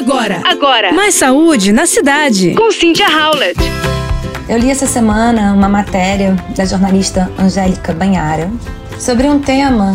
Agora, agora. Mais saúde na cidade. Com Cynthia Howlett. Eu li essa semana uma matéria da jornalista Angélica Banhara sobre um tema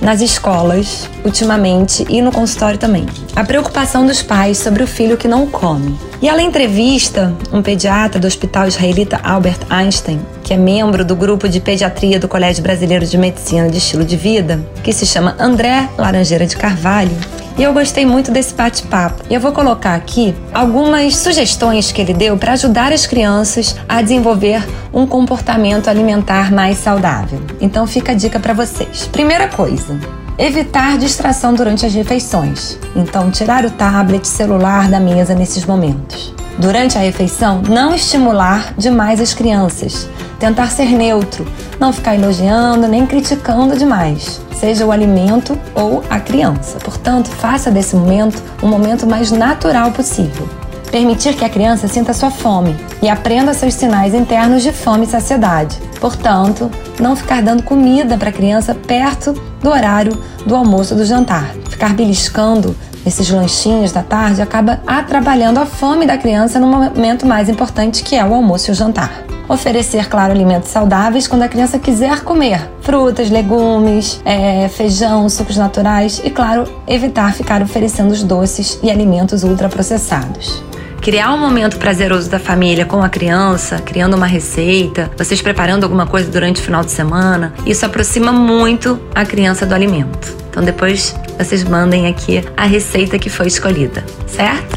nas escolas, ultimamente, e no consultório também. A preocupação dos pais sobre o filho que não come. E ela entrevista um pediatra do Hospital Israelita Albert Einstein, que é membro do grupo de pediatria do Colégio Brasileiro de Medicina de Estilo de Vida, que se chama André Laranjeira de Carvalho, e eu gostei muito desse bate-papo. E eu vou colocar aqui algumas sugestões que ele deu para ajudar as crianças a desenvolver um comportamento alimentar mais saudável. Então fica a dica para vocês. Primeira coisa, evitar distração durante as refeições. Então, tirar o tablet, celular da mesa nesses momentos. Durante a refeição, não estimular demais as crianças. Tentar ser neutro, não ficar elogiando nem criticando demais seja o alimento ou a criança. Portanto, faça desse momento um momento mais natural possível. Permitir que a criança sinta sua fome e aprenda seus sinais internos de fome e saciedade. Portanto, não ficar dando comida para a criança perto do horário do almoço ou do jantar. Ficar beliscando esses lanchinhos da tarde acaba atrapalhando a fome da criança no momento mais importante que é o almoço e o jantar. Oferecer, claro, alimentos saudáveis quando a criança quiser comer frutas, legumes, é, feijão, sucos naturais e, claro, evitar ficar oferecendo os doces e alimentos ultraprocessados criar um momento prazeroso da família com a criança, criando uma receita, vocês preparando alguma coisa durante o final de semana, isso aproxima muito a criança do alimento. Então depois vocês mandem aqui a receita que foi escolhida, certo?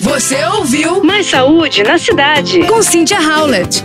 Você ouviu Mais Saúde na Cidade com Cynthia Howlett.